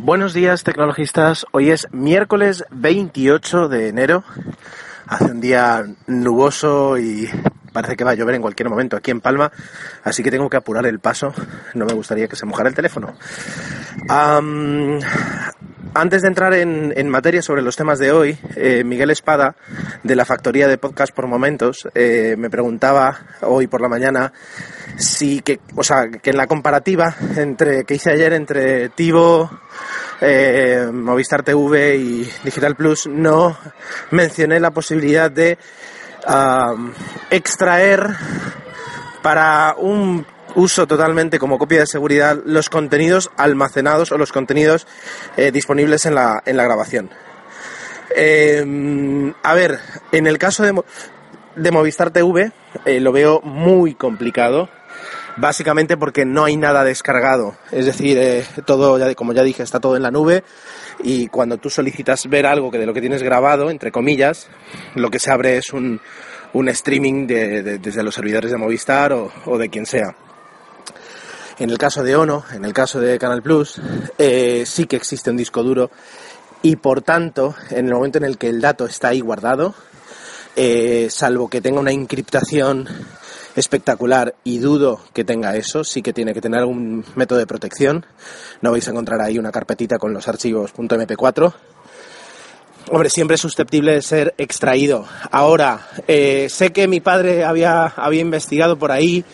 Buenos días tecnologistas, hoy es miércoles 28 de enero, hace un día nuboso y parece que va a llover en cualquier momento aquí en Palma, así que tengo que apurar el paso, no me gustaría que se mojara el teléfono. antes de entrar en, materia sobre los temas de hoy, eh, Miguel Espada, de la factoría de podcast por momentos, eh, me preguntaba hoy por la mañana si que, o sea, que en la comparativa entre que hice ayer entre Tivo, eh, Movistar TV y Digital Plus, no mencioné la posibilidad de extraer para un uso totalmente como copia de seguridad los contenidos almacenados o los contenidos eh, disponibles en la, en la grabación. Em, a ver, en el caso de, Movistar TV eh, lo veo muy complicado básicamente porque no hay nada descargado. Es decir, eh, todo, como ya dije, está todo en la nube y cuando tú solicitas ver algo que de lo que tienes grabado, entre comillas, lo que se abre es un, un streaming desde los servidores de Movistar o, de quien sea. En el caso de Ono, en el caso de Canal Plus, eh, sí que existe un disco duro y por tanto, en el momento en el que el dato está ahí guardado, eh, salvo que tenga una encriptación espectacular y dudo que tenga eso, sí que tiene que tener algún método de protección. No vais a encontrar ahí una carpetita con los archivos .mp4. Hombre, siempre es susceptible de ser extraído. Ahora, eh, sé que mi padre había, había investigado por ahí,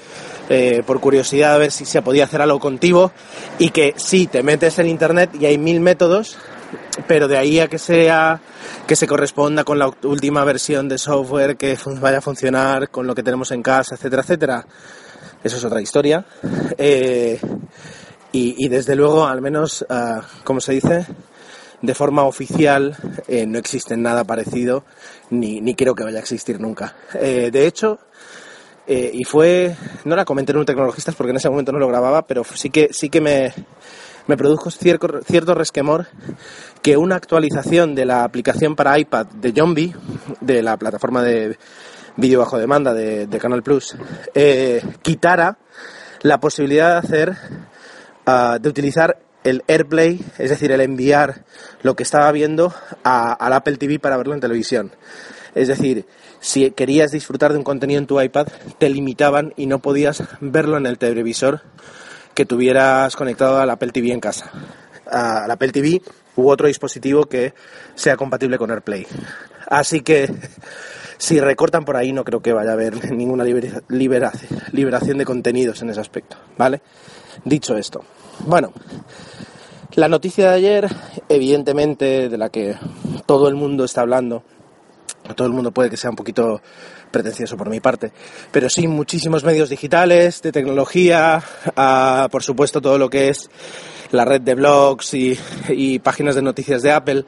eh, por curiosidad, a ver si se podía hacer algo contigo, y que sí, te metes en internet y hay mil métodos, pero de ahí a que sea que se corresponda con la última versión de software que vaya a funcionar con lo que tenemos en casa, etcétera, etcétera. Eso es otra historia. Eh, y, desde luego, al menos, uh, como se dice, de forma oficial eh, no existe nada parecido, ni, ni, creo que vaya a existir nunca. Eh, de hecho, y fue, no la comenté en un tecnologistas porque en ese momento no lo grababa, pero sí que, sí que me, me produjo cierto, cierto resquemor que una actualización de la aplicación para iPad de Zombie, de la plataforma de vídeo bajo demanda de, Canal Plus, eh, quitara la posibilidad de hacer, ah, de utilizar el AirPlay, es decir, el enviar lo que estaba viendo al Apple TV para verlo en televisión. Es decir, si querías disfrutar de un contenido en tu iPad, te limitaban y no podías verlo en el televisor que tuvieras conectado al Apple TV en casa. Al Apple TV u otro dispositivo que sea compatible con AirPlay. Así que si recortan por ahí no creo que vaya a haber ninguna liberación de contenidos en ese aspecto, ¿vale? Dicho esto, bueno, la noticia de ayer, evidentemente de la que todo el mundo está hablando, todo el mundo puede que sea un poquito pretencioso por mi parte, pero sí muchísimos medios digitales, de tecnología, por supuesto todo lo que es la red de blogs y, páginas de noticias de Apple,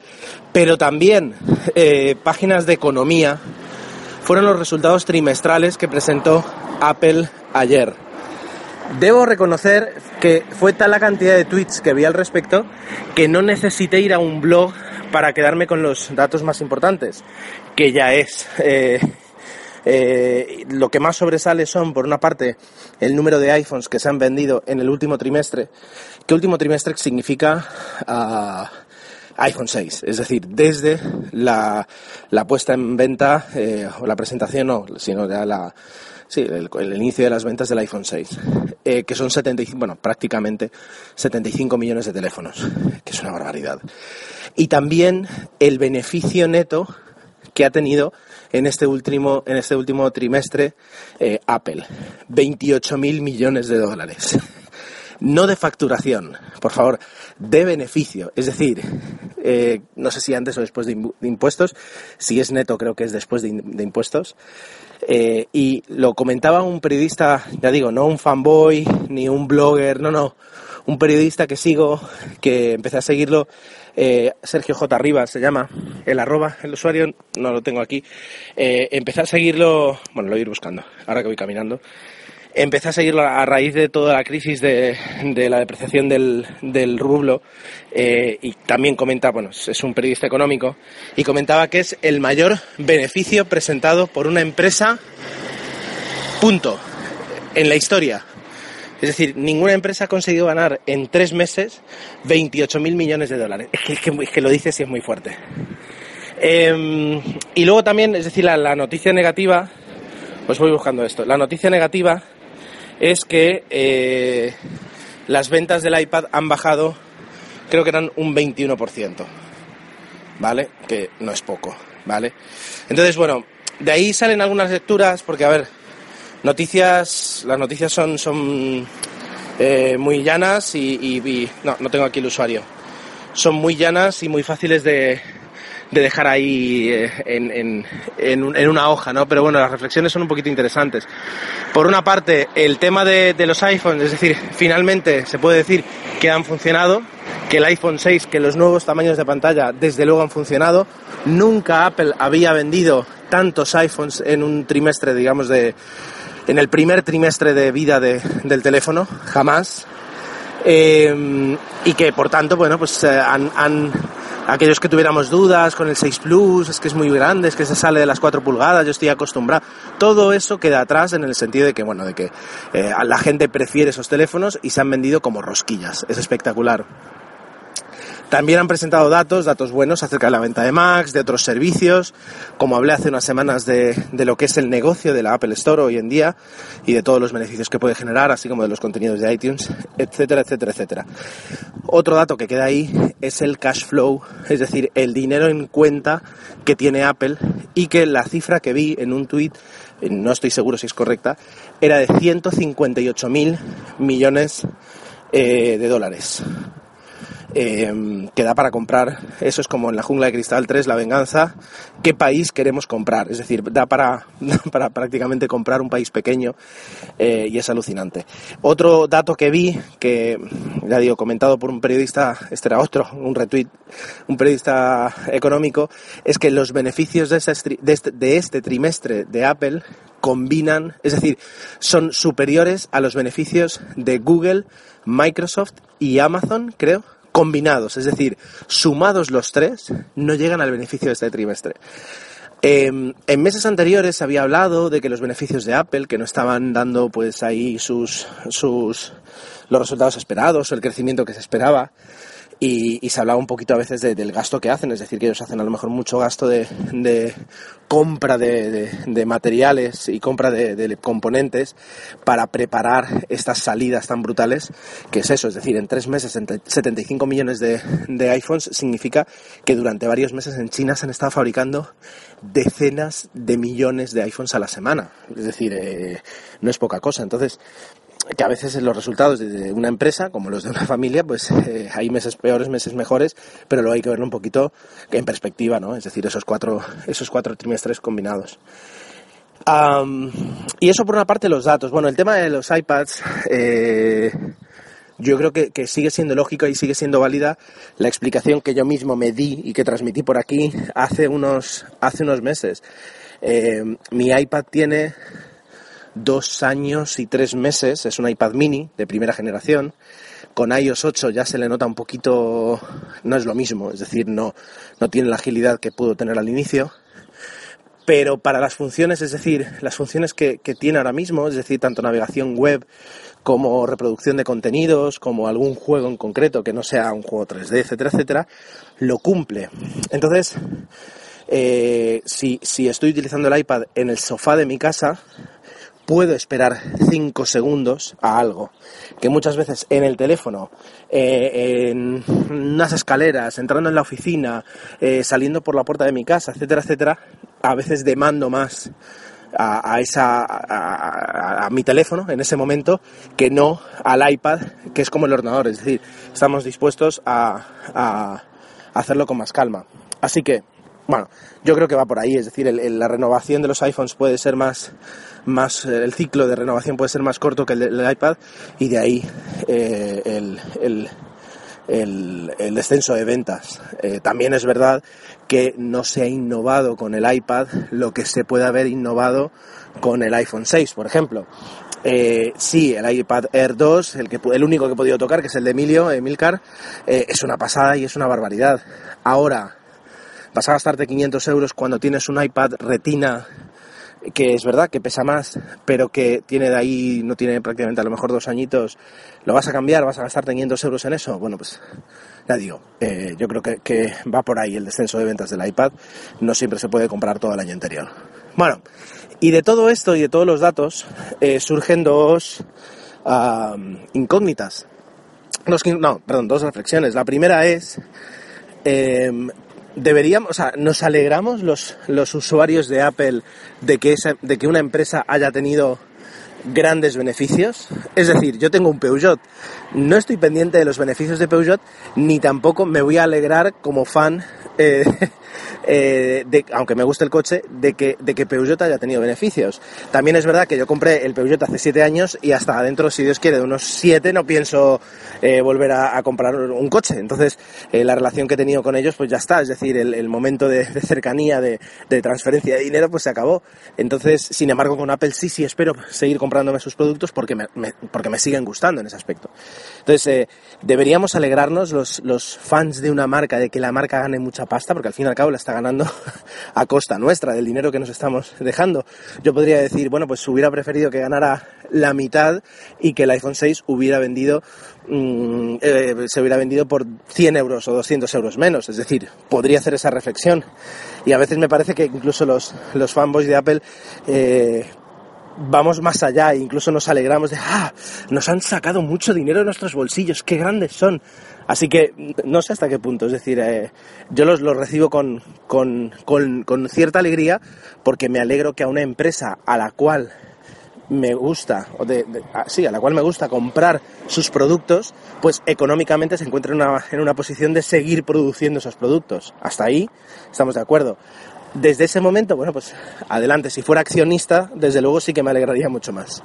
pero también eh, páginas de economía, fueron los resultados trimestrales que presentó Apple ayer. Debo reconocer que fue tal la cantidad de tweets que vi al respecto que no necesité ir a un blog para quedarme con los datos más importantes, que ya es eh, eh, lo que más sobresale son, por una parte, el número de iPhones que se han vendido en el último trimestre. ¿Qué último trimestre significa? Ah, iPhone 6, es decir, desde la, puesta en venta, eh, o la presentación no, sino ya la, sí, el, inicio de las ventas del iPhone 6, eh, que son 75, bueno, prácticamente 75 millones de teléfonos, que es una barbaridad. Y también el beneficio neto que ha tenido en este último, en este último trimestre eh, Apple. 28 mil millones de dólares. No de facturación, por favor, de beneficio. Es decir, eh, no sé si antes o después de, impuestos, si es neto creo que es después de, impuestos. Eh, y lo comentaba un periodista, ya digo, no un fanboy ni un blogger, no, no, un periodista que sigo, que empecé a seguirlo, eh, Sergio J. Rivas se llama, el arroba, el usuario, no lo tengo aquí, eh, empecé a seguirlo, bueno, lo voy a ir buscando, ahora que voy caminando, empecé a seguirlo a raíz de toda la crisis de, la depreciación del, rublo eh, y también comenta, bueno, es un periodista económico y comentaba que es el mayor beneficio presentado por una empresa, punto, en la historia. Es decir, ninguna empresa ha conseguido ganar en tres meses 28.000 millones de dólares. Es que, lo dices y es muy fuerte. Em, y luego también, es decir, la, noticia negativa, pues voy buscando esto. La noticia negativa es que eh, las ventas del iPad han bajado, creo que eran un 21%, ¿vale? Que no es poco, ¿vale? Entonces, bueno, de ahí salen algunas lecturas, porque, a ver, noticias, las noticias son, son eh, muy llanas y, no, no tengo aquí el usuario. Son muy llanas y muy fáciles de, de dejar ahí eh, en, en, una hoja, ¿no? Pero bueno, las reflexiones son un poquito interesantes. Por una parte, el tema de los iPhones, es decir, finalmente se puede decir que han funcionado, que el iPhone 6, que los nuevos tamaños de pantalla desde luego han funcionado. Nunca Apple había vendido tantos iPhones en un trimestre, digamos, de, en el primer trimestre de vida de, del teléfono, jamás. Eh, y que por tanto, bueno, pues eh, han, han aquellos que tuviéramos dudas con el 6 Plus, es que es muy grande, es que se sale de las 4 pulgadas, yo estoy acostumbrado. Todo eso queda atrás en el sentido de que, bueno, de que eh, la gente prefiere esos teléfonos y se han vendido como rosquillas. Es espectacular. También han presentado datos, datos buenos acerca de la venta de Macs, de otros servicios, como hablé hace unas semanas de, lo que es el negocio de la Apple Store hoy en día y de todos los beneficios que puede generar, así como de los contenidos de iTunes, etcétera, etcétera, etcétera. Otro dato que queda ahí es el cash flow, es decir, el dinero en cuenta que tiene Apple y que la cifra que vi en un tweet, no estoy seguro si es correcta, era de 158 mil millones eh, de dólares eh, que da para comprar, eso es como en la jungla de cristal 3, la venganza, qué país queremos comprar, es decir, da para, para prácticamente comprar un país pequeño eh, y es alucinante. Otro dato que vi, que ya digo, comentado por un periodista, este era otro, un retweet, un periodista económico, es que los beneficios de este, de este, de este trimestre de Apple combinan, es decir, son superiores a los beneficios de Google, Microsoft y Amazon, creo, combinados, es decir, sumados los tres, no llegan al beneficio de este trimestre. Em, en meses anteriores había hablado de que los beneficios de Apple, que no estaban dando pues ahí sus, sus los resultados esperados o el crecimiento que se esperaba, y, se hablaba un poquito a veces del gasto que hacen, es decir, que ellos hacen a lo mejor mucho gasto de, compra de, materiales y compra de, componentes para preparar estas salidas tan brutales, que es eso, es decir, en tres meses 75 millones de, iPhones significa que durante varios meses en China se han estado fabricando decenas de millones de iPhones a la semana, es decir, eh, no es poca cosa. Entonces, que a veces los resultados de una empresa, como los de una familia, pues eh, hay meses peores, meses mejores, pero luego hay que verlo un poquito en perspectiva, ¿no? Es decir, esos cuatro, esos cuatro trimestres combinados. y eso por una parte los datos. Bueno, el tema de los iPads, eh, yo creo que, sigue siendo lógico y sigue siendo válida la explicación que yo mismo me di y que transmití por aquí hace unos, hace unos meses. Eh, mi iPad tiene dos años y tres meses, es un iPad mini de primera generación. Con iOS 8 ya se le nota un poquito, no es lo mismo, es decir, no, no tiene la agilidad que pudo tener al inicio. Pero para las funciones, es decir, las funciones que, que tiene ahora mismo, es decir, tanto navegación web como reproducción de contenidos, como algún juego en concreto que no sea un juego 3D, etcétera, etcétera, lo cumple. Entonces, eh, si, si estoy utilizando el iPad en el sofá de mi casa, puedo esperar 5 segundos a algo. Que muchas veces en el teléfono, eh, en unas escaleras, entrando en la oficina, eh, saliendo por la puerta de mi casa, etcétera, etcétera, a veces demando más a, esa a, mi teléfono en ese momento que no al iPad que es como el ordenador es decir estamos dispuestos a, a hacerlo con más calma así que bueno, yo creo que va por ahí, es decir, la renovación de los iPhones puede ser más, más, el ciclo de renovación puede ser más corto que el del iPad y de ahí eh, el, el, descenso de ventas. Eh, también es verdad que no se ha innovado con el iPad lo que se puede haber innovado con el iPhone 6, por ejemplo. Eh, sí, el iPad Air 2, el, que, el único que he podido tocar, que es el de Emilio, Emilcar, eh, es una pasada y es una barbaridad. Ahora, vas a gastarte 500 euros cuando tienes un iPad Retina que es verdad que pesa más, pero que tiene de ahí, no tiene prácticamente a lo mejor dos añitos, ¿lo vas a cambiar? ¿Vas a gastarte 500 euros en eso? Bueno, pues ya digo, eh, yo creo que, va por ahí el descenso de ventas del iPad, no siempre se puede comprar todo el año anterior. Bueno, y de todo esto y de todos los datos eh, surgen dos incógnitas. no, perdón, dos reflexiones. La primera es, em, deberíamos, o sea, nos alegramos los, los usuarios de Apple de que, de que una empresa haya tenido grandes beneficios. Es decir, yo tengo un Peugeot, no estoy pendiente de los beneficios de Peugeot, ni tampoco me voy a alegrar como fan eh, eh, de, aunque me guste el coche, de que, de que Peugeot haya tenido beneficios. También es verdad que yo compré el Peugeot hace 7 años y hasta adentro, si Dios quiere, de unos 7 no pienso eh, volver a, comprar un coche. Entonces, eh, la relación que he tenido con ellos, pues ya está. Es decir, el, momento de, cercanía, de, transferencia de dinero, pues se acabó. Entonces, sin embargo, con Apple sí, sí espero seguir comprándome sus productos porque me, porque me siguen gustando en ese aspecto. Entonces, deberíamos alegrarnos los, fans de una marca de que la marca gane mucha pasta, porque al fin cabo la está ganando a costa nuestra, del dinero que nos estamos dejando. Yo podría decir, bueno, pues hubiera preferido que ganara la mitad y que el iPhone 6 hubiera vendido, mm, eh, se hubiera vendido por 100 euros o 200 euros menos. Es decir, podría hacer esa reflexión. Y a veces me parece que incluso los, los fanboys de Apple eh, vamos más allá e incluso nos alegramos de, ah, nos han sacado mucho dinero de nuestros bolsillos, qué grandes son. Así que no sé hasta qué punto, es decir, eh, yo los, los recibo con, con, con, cierta alegría porque me alegro que a una empresa a la cual me gusta, o de, sí, a la cual me gusta comprar sus productos, pues económicamente se encuentre en una, en una posición de seguir produciendo esos productos. Hasta ahí estamos de acuerdo desde ese momento, bueno, pues adelante, si fuera accionista, desde luego sí que me alegraría mucho más.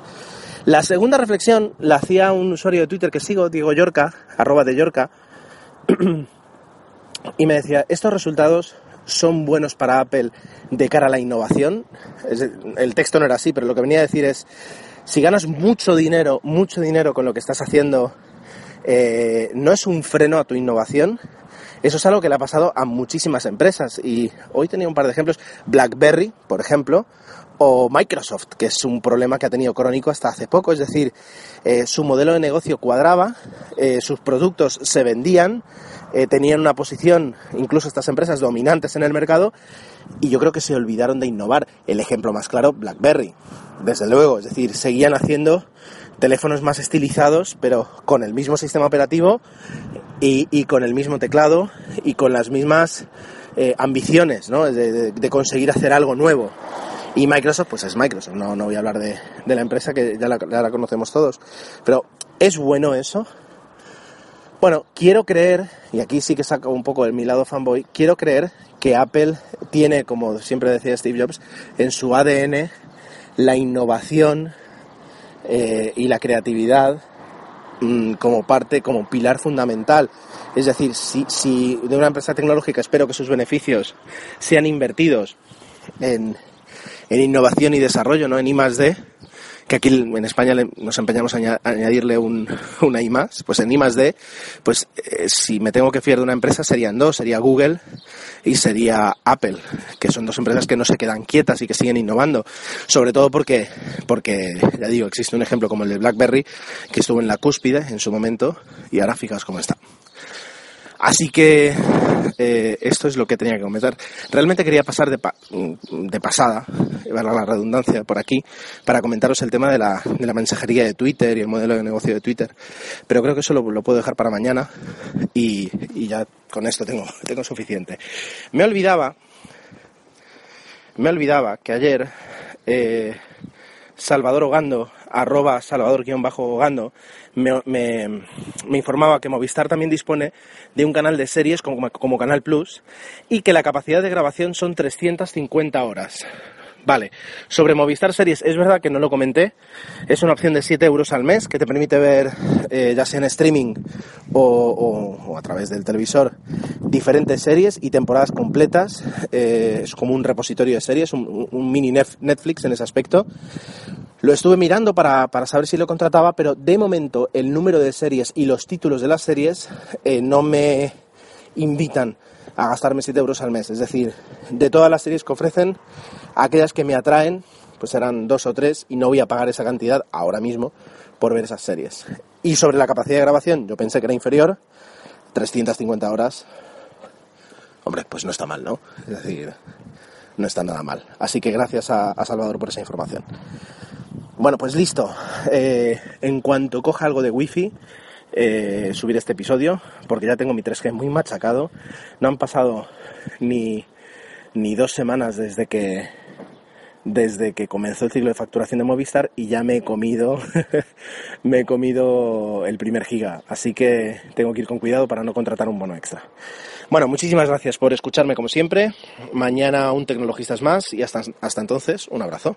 La segunda reflexión la hacía un usuario de Twitter que sigo, Diego Yorca, arroba de Yorca, y me decía, estos resultados son buenos para Apple de cara a la innovación. El texto no era así, pero lo que venía a decir es, si ganas mucho dinero, mucho dinero con lo que estás haciendo, eh, no es un freno a tu innovación, eso es algo que le ha pasado a muchísimas empresas y hoy tenía un par de ejemplos. BlackBerry, por ejemplo, o Microsoft, que es un problema que ha tenido crónico hasta hace poco. Es decir, eh, su modelo de negocio cuadraba, eh, sus productos se vendían, eh, tenían una posición, incluso estas empresas, dominantes en el mercado, y yo creo que se olvidaron de innovar. El ejemplo más claro, BlackBerry, desde luego. Es decir, seguían haciendo teléfonos más estilizados, pero con el mismo sistema operativo y, con el mismo teclado y con las mismas eh, ambiciones ¿no? de, conseguir hacer algo nuevo. Y Microsoft, pues es Microsoft, no, no voy a hablar de, la empresa que ya la, conocemos todos. Pero, ¿es bueno eso? Bueno, quiero creer, y aquí sí que saco un poco de mi lado fanboy, quiero creer que Apple tiene, como siempre decía Steve Jobs, en su ADN la innovación eh, y la creatividad Mm, como parte, como pilar fundamental. Es decir, si, si de una empresa tecnológica espero que sus beneficios sean invertidos en, en innovación y desarrollo, no en I +D, que aquí en España nos empeñamos a añadirle un, una I más, pues en I más D, pues eh, si me tengo que fiar de una empresa serían dos, sería Google y sería Apple, que son dos empresas que no se quedan quietas y que siguen innovando, sobre todo porque, porque ya digo, existe un ejemplo como el de BlackBerry, que estuvo en la cúspide en su momento y ahora fijaos cómo está. Así que eh, esto es lo que tenía que comentar. Realmente quería pasar de, de pasada, la redundancia, por aquí, para comentaros el tema de la, de la, mensajería de Twitter y el modelo de negocio de Twitter. Pero creo que eso lo, puedo dejar para mañana y, y, ya con esto tengo, tengo suficiente. Me olvidaba, me olvidaba que ayer eh, Salvador Ogando arroba salvador-gando, me, me, me, informaba que Movistar también dispone de un canal de series como, Canal Plus y que la capacidad de grabación son 350 horas. Vale, sobre Movistar Series, es verdad que no lo comenté, es una opción de 7 euros al mes que te permite ver, eh, ya sea en streaming o, a través del televisor, diferentes series y temporadas completas. Eh, es como un repositorio de series, un, mini Netflix en ese aspecto. Lo estuve mirando para, para, saber si lo contrataba, pero de momento el número de series y los títulos de las series eh, no me invitan a gastarme 7 euros al mes. Es decir, de todas las series que ofrecen, aquellas que me atraen, pues serán dos o tres y no voy a pagar esa cantidad ahora mismo por ver esas series. Y sobre la capacidad de grabación, yo pensé que era inferior, 350 horas. Hombre, pues no está mal, ¿no? Es decir, no está nada mal. Así que gracias a, a Salvador por esa información. Bueno, pues listo. Eh, en cuanto coja algo de wifi, eh, subir este episodio, porque ya tengo mi 3G muy machacado. No han pasado ni, ni dos semanas desde que desde que comenzó el ciclo de facturación de Movistar y ya me he comido me he comido el primer giga así que tengo que ir con cuidado para no contratar un bono extra bueno muchísimas gracias por escucharme como siempre mañana un tecnologistas más y hasta, hasta entonces un abrazo